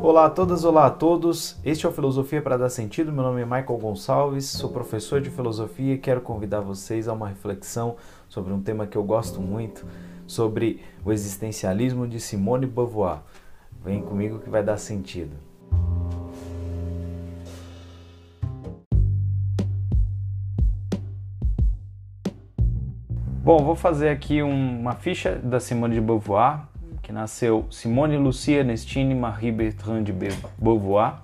Olá a todas, olá a todos. Este é o Filosofia para dar sentido. Meu nome é Michael Gonçalves, sou professor de filosofia e quero convidar vocês a uma reflexão sobre um tema que eu gosto muito, sobre o existencialismo de Simone Beauvoir. Vem comigo que vai dar sentido. Bom, vou fazer aqui uma ficha da Simone de Beauvoir, que nasceu Simone Lucia Ernestine Marie Bertrand de Beauvoir,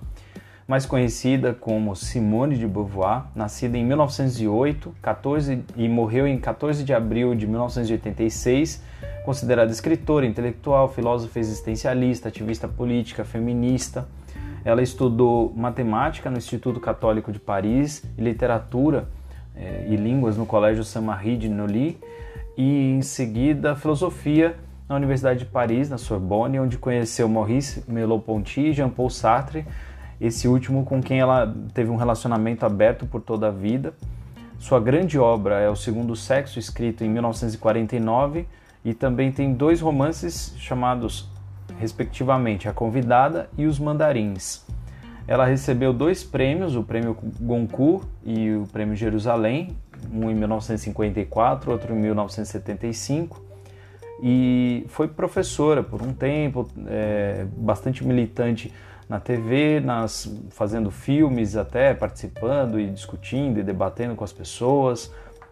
mais conhecida como Simone de Beauvoir, nascida em 1908 14, e morreu em 14 de abril de 1986, considerada escritora, intelectual, filósofa existencialista, ativista política, feminista. Ela estudou matemática no Instituto Católico de Paris e literatura eh, e línguas no Colégio Saint-Marie de Nolly e em seguida filosofia na Universidade de Paris, na Sorbonne, onde conheceu Maurice Merleau-Ponty e Jean-Paul Sartre, esse último com quem ela teve um relacionamento aberto por toda a vida. Sua grande obra é O Segundo Sexo, escrito em 1949, e também tem dois romances chamados, respectivamente, A Convidada e Os Mandarins. Ela recebeu dois prêmios, o Prêmio Goncourt e o Prêmio Jerusalém, um em 1954, outro em 1975, e foi professora por um tempo, é, bastante militante na TV, nas, fazendo filmes até, participando e discutindo e debatendo com as pessoas.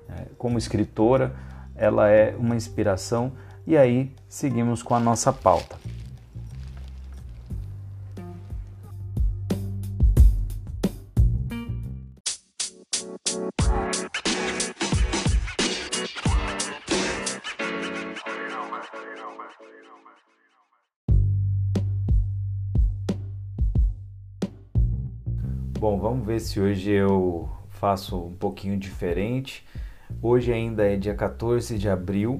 É, como escritora, ela é uma inspiração. E aí seguimos com a nossa pauta. Bom, vamos ver se hoje eu faço um pouquinho diferente. Hoje ainda é dia 14 de abril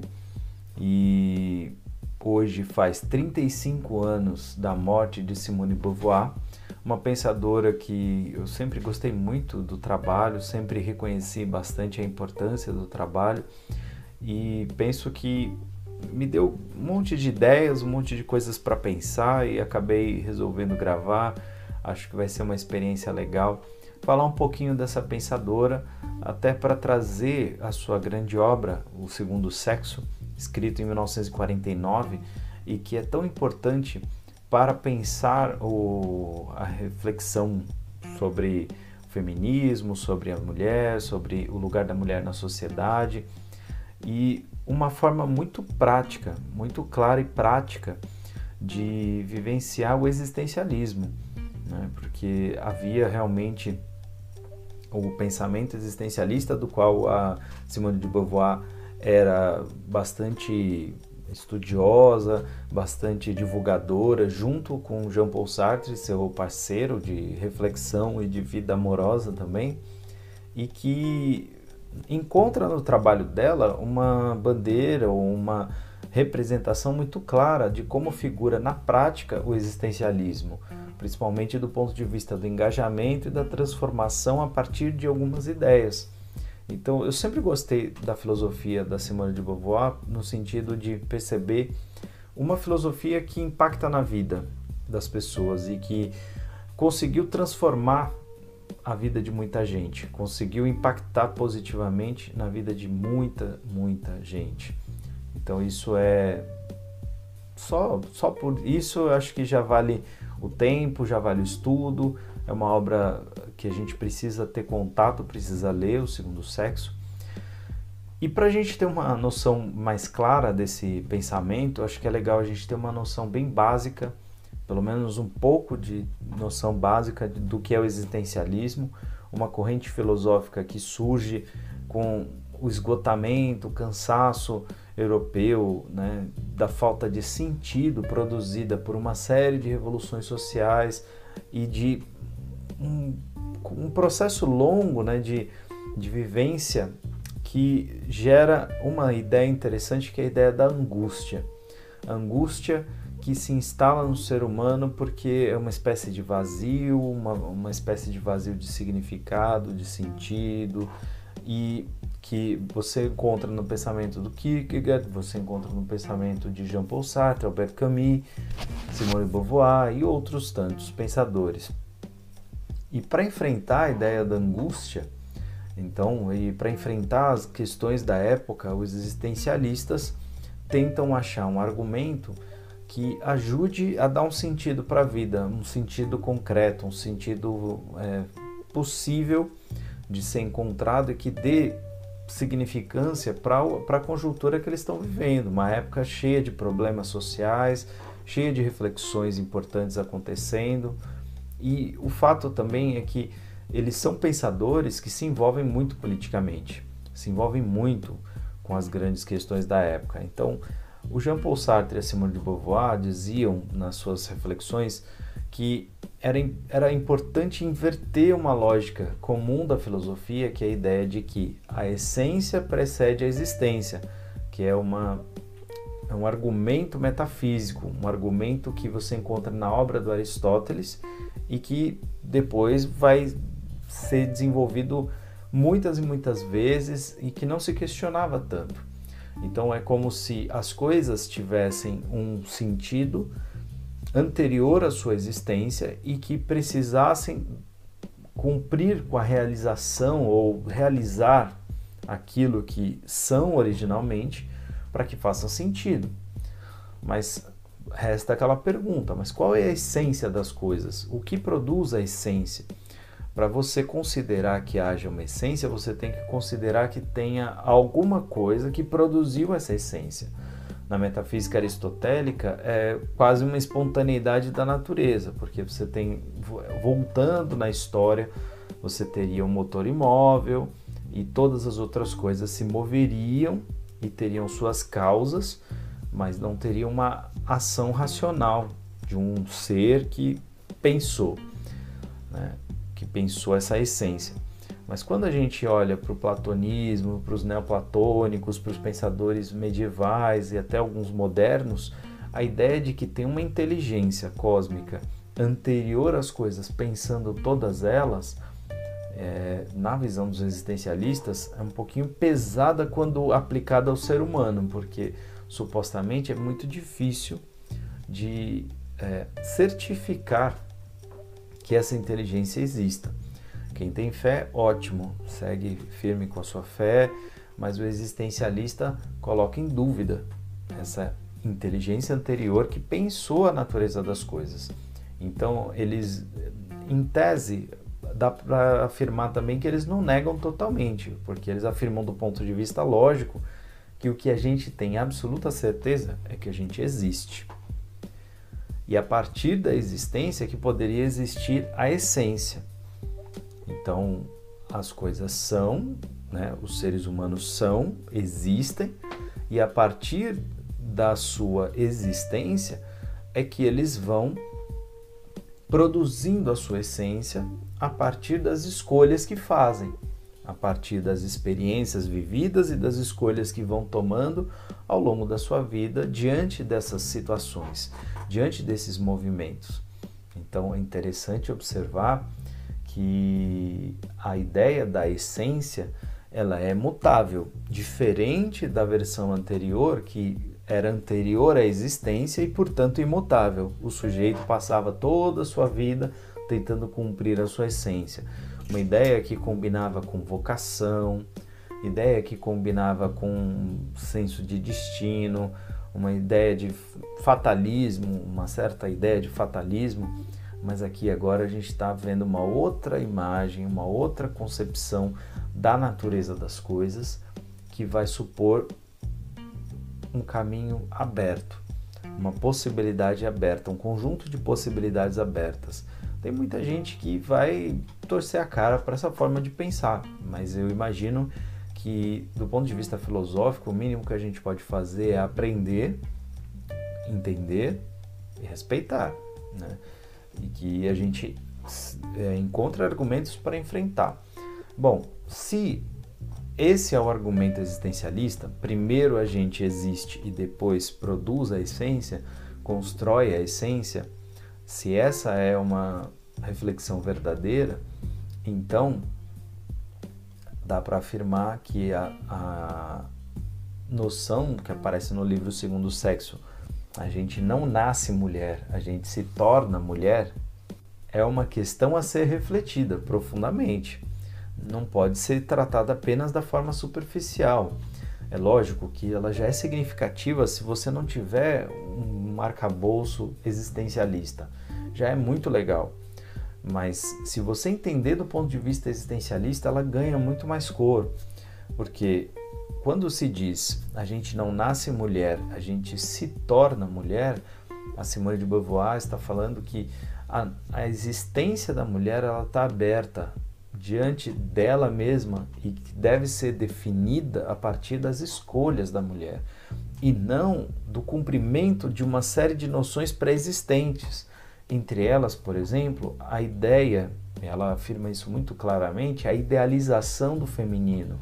e hoje faz 35 anos da morte de Simone Beauvoir, uma pensadora que eu sempre gostei muito do trabalho, sempre reconheci bastante a importância do trabalho e penso que me deu um monte de ideias, um monte de coisas para pensar e acabei resolvendo gravar Acho que vai ser uma experiência legal. Falar um pouquinho dessa pensadora, até para trazer a sua grande obra, O Segundo Sexo, escrito em 1949 e que é tão importante para pensar o, a reflexão sobre o feminismo, sobre a mulher, sobre o lugar da mulher na sociedade. E uma forma muito prática, muito clara e prática de vivenciar o existencialismo né? porque havia realmente o pensamento existencialista do qual a Simone de Beauvoir era bastante estudiosa, bastante divulgadora, junto com Jean-Paul Sartre, seu parceiro de reflexão e de vida amorosa também, e que encontra no trabalho dela uma bandeira ou uma representação muito clara de como figura na prática o existencialismo principalmente do ponto de vista do engajamento e da transformação a partir de algumas ideias. Então, eu sempre gostei da filosofia da Simone de Beauvoir no sentido de perceber uma filosofia que impacta na vida das pessoas e que conseguiu transformar a vida de muita gente, conseguiu impactar positivamente na vida de muita, muita gente. Então, isso é só só por isso eu acho que já vale o tempo, já vale o estudo. É uma obra que a gente precisa ter contato, precisa ler, O Segundo Sexo. E para a gente ter uma noção mais clara desse pensamento, acho que é legal a gente ter uma noção bem básica, pelo menos um pouco de noção básica do que é o existencialismo, uma corrente filosófica que surge com o esgotamento, o cansaço europeu, né, da falta de sentido produzida por uma série de revoluções sociais e de um, um processo longo né, de, de vivência que gera uma ideia interessante que é a ideia da angústia. Angústia que se instala no ser humano porque é uma espécie de vazio, uma, uma espécie de vazio de significado, de sentido, e que você encontra no pensamento do Kierkegaard, você encontra no pensamento de Jean-Paul Sartre, Albert Camus, Simone Beauvoir e outros tantos pensadores. E para enfrentar a ideia da angústia, então, e para enfrentar as questões da época, os existencialistas tentam achar um argumento que ajude a dar um sentido para a vida, um sentido concreto, um sentido é, possível de ser encontrado e que dê significância para a conjuntura que eles estão vivendo, uma época cheia de problemas sociais, cheia de reflexões importantes acontecendo. E o fato também é que eles são pensadores que se envolvem muito politicamente, se envolvem muito com as grandes questões da época. Então, o Jean-Paul Sartre e a Simone de Beauvoir diziam nas suas reflexões que era, era importante inverter uma lógica comum da filosofia, que é a ideia de que a essência precede a existência, que é, uma, é um argumento metafísico, um argumento que você encontra na obra do Aristóteles e que depois vai ser desenvolvido muitas e muitas vezes e que não se questionava tanto. Então é como se as coisas tivessem um sentido anterior à sua existência e que precisassem cumprir com a realização ou realizar aquilo que são originalmente para que faça sentido. Mas resta aquela pergunta: mas qual é a essência das coisas? O que produz a essência? Para você considerar que haja uma essência, você tem que considerar que tenha alguma coisa que produziu essa essência. Na metafísica aristotélica, é quase uma espontaneidade da natureza, porque você tem, voltando na história, você teria um motor imóvel e todas as outras coisas se moveriam e teriam suas causas, mas não teria uma ação racional de um ser que pensou. Né? que pensou essa essência. Mas quando a gente olha para o platonismo, para os neoplatônicos, para os pensadores medievais e até alguns modernos, a ideia de que tem uma inteligência cósmica anterior às coisas, pensando todas elas, é, na visão dos existencialistas, é um pouquinho pesada quando aplicada ao ser humano, porque supostamente é muito difícil de é, certificar que essa inteligência exista. Quem tem fé, ótimo, segue firme com a sua fé, mas o existencialista coloca em dúvida essa inteligência anterior que pensou a natureza das coisas. Então, eles, em tese, dá para afirmar também que eles não negam totalmente, porque eles afirmam do ponto de vista lógico que o que a gente tem absoluta certeza é que a gente existe e a partir da existência que poderia existir a essência. Então, as coisas são, né, os seres humanos são, existem, e a partir da sua existência é que eles vão produzindo a sua essência a partir das escolhas que fazem, a partir das experiências vividas e das escolhas que vão tomando ao longo da sua vida diante dessas situações diante desses movimentos. Então é interessante observar que a ideia da essência ela é mutável, diferente da versão anterior que era anterior à existência e portanto imutável. O sujeito passava toda a sua vida tentando cumprir a sua essência. Uma ideia que combinava com vocação, ideia que combinava com senso de destino, uma ideia de fatalismo, uma certa ideia de fatalismo, mas aqui agora a gente está vendo uma outra imagem, uma outra concepção da natureza das coisas que vai supor um caminho aberto, uma possibilidade aberta, um conjunto de possibilidades abertas. Tem muita gente que vai torcer a cara para essa forma de pensar, mas eu imagino que, do ponto de vista filosófico, o mínimo que a gente pode fazer é aprender, entender e respeitar. Né? E que a gente é, encontre argumentos para enfrentar. Bom, se esse é o argumento existencialista, primeiro a gente existe e depois produz a essência, constrói a essência, se essa é uma reflexão verdadeira, então dá para afirmar que a, a noção que aparece no livro Segundo Sexo, a gente não nasce mulher, a gente se torna mulher, é uma questão a ser refletida profundamente. Não pode ser tratada apenas da forma superficial. É lógico que ela já é significativa se você não tiver um arcabouço existencialista. Já é muito legal. Mas se você entender do ponto de vista existencialista, ela ganha muito mais cor. Porque quando se diz a gente não nasce mulher, a gente se torna mulher, a Simone de Beauvoir está falando que a, a existência da mulher ela está aberta diante dela mesma e que deve ser definida a partir das escolhas da mulher e não do cumprimento de uma série de noções pré-existentes. Entre elas, por exemplo, a ideia, ela afirma isso muito claramente, a idealização do feminino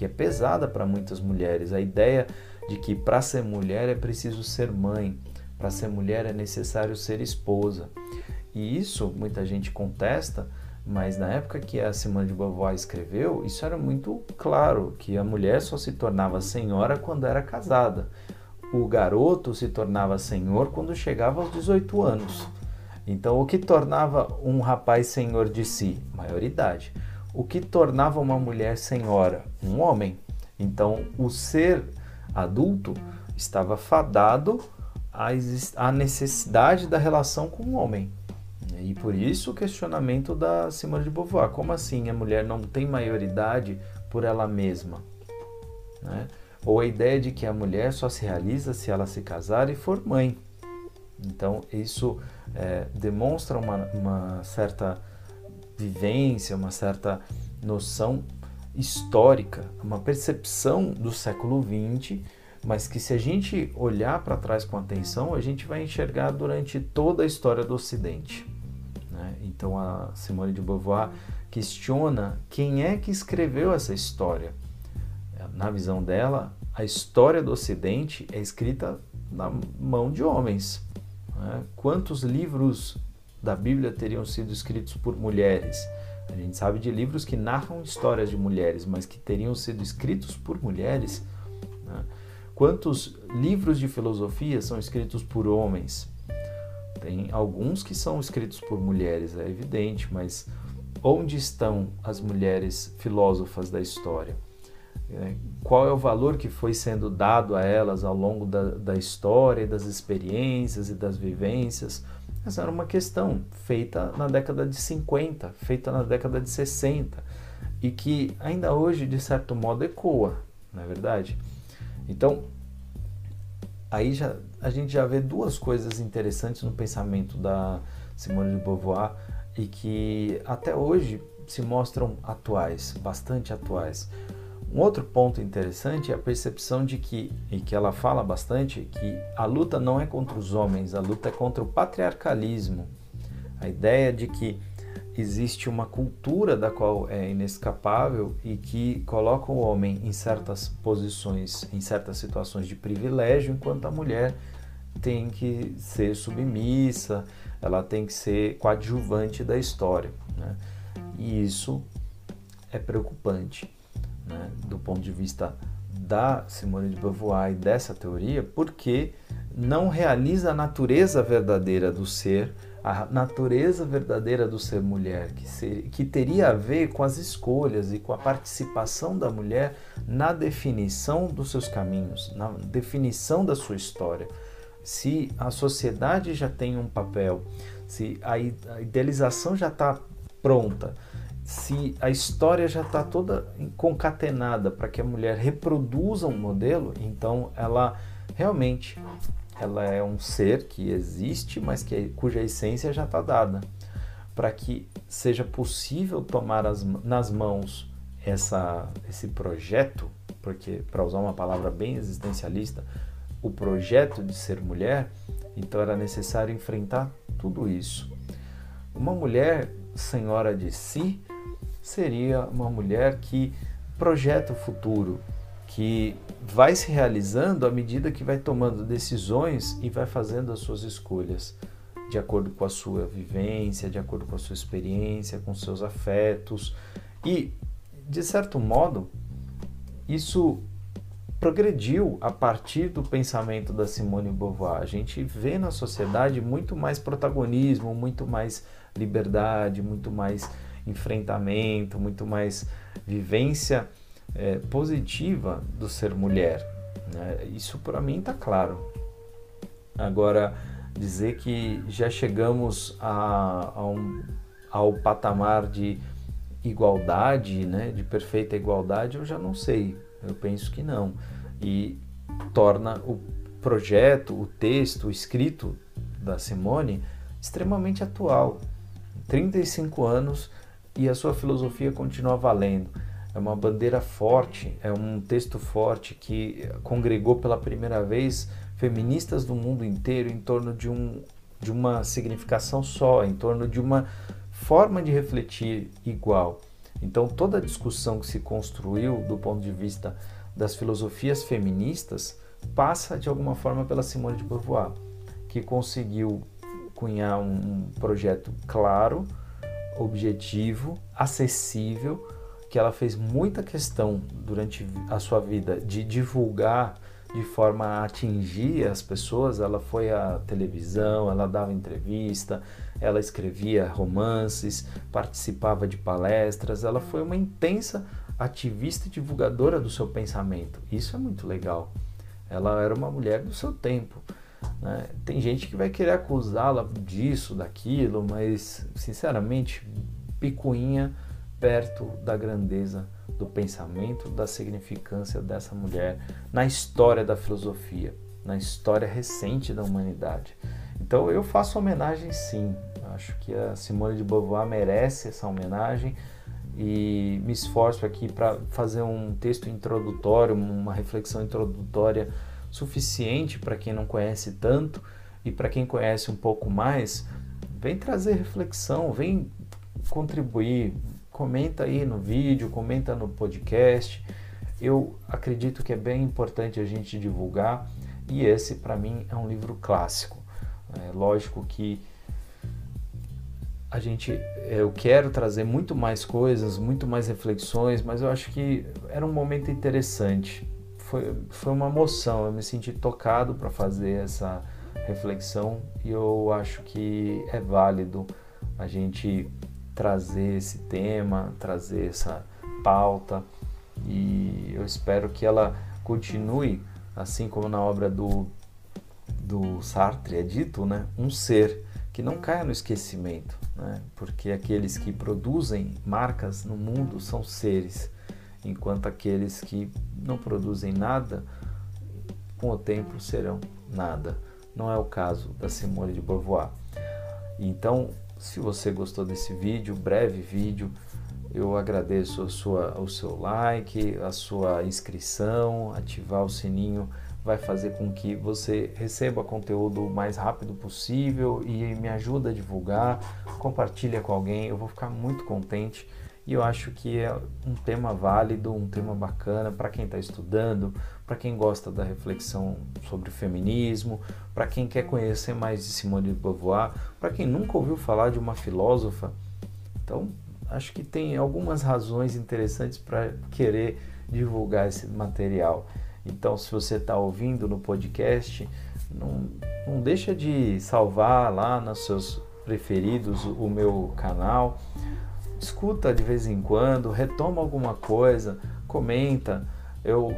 que é pesada para muitas mulheres. A ideia de que para ser mulher é preciso ser mãe, para ser mulher é necessário ser esposa. E isso muita gente contesta, mas na época que a Simone de Beauvoir escreveu, isso era muito claro, que a mulher só se tornava senhora quando era casada. O garoto se tornava senhor quando chegava aos 18 anos. Então, o que tornava um rapaz senhor de si? Maioridade o que tornava uma mulher senhora? Um homem. Então, o ser adulto estava fadado à necessidade da relação com o homem. E por isso o questionamento da Simone de Beauvoir: como assim a mulher não tem maioridade por ela mesma? Né? Ou a ideia de que a mulher só se realiza se ela se casar e for mãe. Então, isso é, demonstra uma, uma certa vivência, uma certa noção histórica, uma percepção do século XX, mas que se a gente olhar para trás com atenção, a gente vai enxergar durante toda a história do Ocidente. Né? Então a Simone de Beauvoir questiona quem é que escreveu essa história. Na visão dela, a história do Ocidente é escrita na mão de homens. Né? Quantos livros da Bíblia teriam sido escritos por mulheres. A gente sabe de livros que narram histórias de mulheres, mas que teriam sido escritos por mulheres. Né? Quantos livros de filosofia são escritos por homens? Tem alguns que são escritos por mulheres, é evidente, mas onde estão as mulheres filósofas da história? É, qual é o valor que foi sendo dado a elas ao longo da, da história, das experiências e das vivências? Essa era uma questão feita na década de 50, feita na década de 60 e que ainda hoje, de certo modo, ecoa, não é verdade? Então, aí já, a gente já vê duas coisas interessantes no pensamento da Simone de Beauvoir e que até hoje se mostram atuais, bastante atuais. Um outro ponto interessante é a percepção de que, e que ela fala bastante, que a luta não é contra os homens, a luta é contra o patriarcalismo. A ideia de que existe uma cultura da qual é inescapável e que coloca o homem em certas posições, em certas situações de privilégio, enquanto a mulher tem que ser submissa, ela tem que ser coadjuvante da história. Né? E isso é preocupante né, do ponto de vista da Simone de Beauvoir e dessa teoria, porque não realiza a natureza verdadeira do ser, a natureza verdadeira do ser mulher, que, ser, que teria a ver com as escolhas e com a participação da mulher na definição dos seus caminhos, na definição da sua história. Se a sociedade já tem um papel, se a idealização já está pronta, se a história já está toda concatenada para que a mulher reproduza um modelo, então ela realmente ela é um ser que existe, mas que, cuja essência já está dada. Para que seja possível tomar as, nas mãos essa, esse projeto, porque, para usar uma palavra bem existencialista, o projeto de ser mulher, então era necessário enfrentar tudo isso. Uma mulher senhora de si seria uma mulher que projeta o futuro, que vai se realizando à medida que vai tomando decisões e vai fazendo as suas escolhas, de acordo com a sua vivência, de acordo com a sua experiência, com seus afetos e de certo modo, isso progrediu a partir do pensamento da Simone Beauvoir. A gente vê na sociedade muito mais protagonismo, muito mais liberdade, muito mais enfrentamento, muito mais vivência é, positiva do ser mulher. Né? Isso para mim está claro. Agora, dizer que já chegamos a, a um, ao patamar de igualdade, né, de perfeita igualdade, eu já não sei. Eu penso que não. E torna o projeto, o texto, o escrito da Simone extremamente atual. 35 anos e a sua filosofia continua valendo. É uma bandeira forte, é um texto forte que congregou pela primeira vez feministas do mundo inteiro em torno de, um, de uma significação só, em torno de uma forma de refletir igual. Então, toda a discussão que se construiu do ponto de vista das filosofias feministas passa de alguma forma pela Simone de Beauvoir, que conseguiu cunhar um projeto claro, objetivo, acessível, que ela fez muita questão durante a sua vida de divulgar de forma a atingir as pessoas. Ela foi à televisão, ela dava entrevista, ela escrevia romances, participava de palestras. Ela foi uma intensa ativista e divulgadora do seu pensamento. Isso é muito legal. Ela era uma mulher do seu tempo. Né? Tem gente que vai querer acusá-la disso, daquilo, mas sinceramente, picuinha perto da grandeza do pensamento, da significância dessa mulher na história da filosofia, na história recente da humanidade. Então eu faço homenagem sim. Acho que a Simone de Beauvoir merece essa homenagem e me esforço aqui para fazer um texto introdutório, uma reflexão introdutória suficiente para quem não conhece tanto e para quem conhece um pouco mais, vem trazer reflexão, vem contribuir, comenta aí no vídeo, comenta no podcast. Eu acredito que é bem importante a gente divulgar e esse para mim é um livro clássico. É lógico que a gente eu quero trazer muito mais coisas, muito mais reflexões, mas eu acho que era um momento interessante foi, foi uma emoção, eu me senti tocado para fazer essa reflexão e eu acho que é válido a gente trazer esse tema, trazer essa pauta e eu espero que ela continue, assim como na obra do, do Sartre é dito, né? um ser que não caia no esquecimento, né? porque aqueles que produzem marcas no mundo são seres enquanto aqueles que não produzem nada, com o tempo serão nada. Não é o caso da Simone de Beauvoir. Então, se você gostou desse vídeo, breve vídeo, eu agradeço sua, o seu like, a sua inscrição, ativar o sininho vai fazer com que você receba conteúdo o mais rápido possível e me ajuda a divulgar, compartilha com alguém, eu vou ficar muito contente e eu acho que é um tema válido, um tema bacana para quem está estudando, para quem gosta da reflexão sobre feminismo, para quem quer conhecer mais de Simone de Beauvoir, para quem nunca ouviu falar de uma filósofa. Então, acho que tem algumas razões interessantes para querer divulgar esse material. Então, se você está ouvindo no podcast, não, não deixa de salvar lá nos seus preferidos o meu canal escuta de vez em quando, retoma alguma coisa, comenta. Eu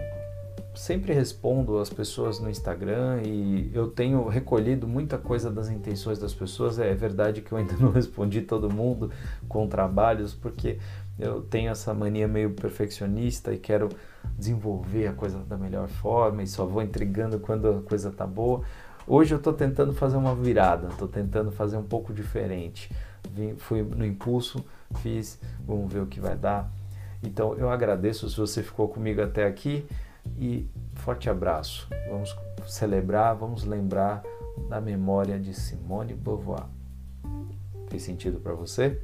sempre respondo as pessoas no Instagram e eu tenho recolhido muita coisa das intenções das pessoas. É verdade que eu ainda não respondi todo mundo com trabalhos, porque eu tenho essa mania meio perfeccionista e quero desenvolver a coisa da melhor forma e só vou entregando quando a coisa tá boa. Hoje eu estou tentando fazer uma virada, estou tentando fazer um pouco diferente. Fui no impulso, fiz, vamos ver o que vai dar. Então eu agradeço se você ficou comigo até aqui e forte abraço. Vamos celebrar, vamos lembrar da memória de Simone Beauvoir. Fez sentido para você?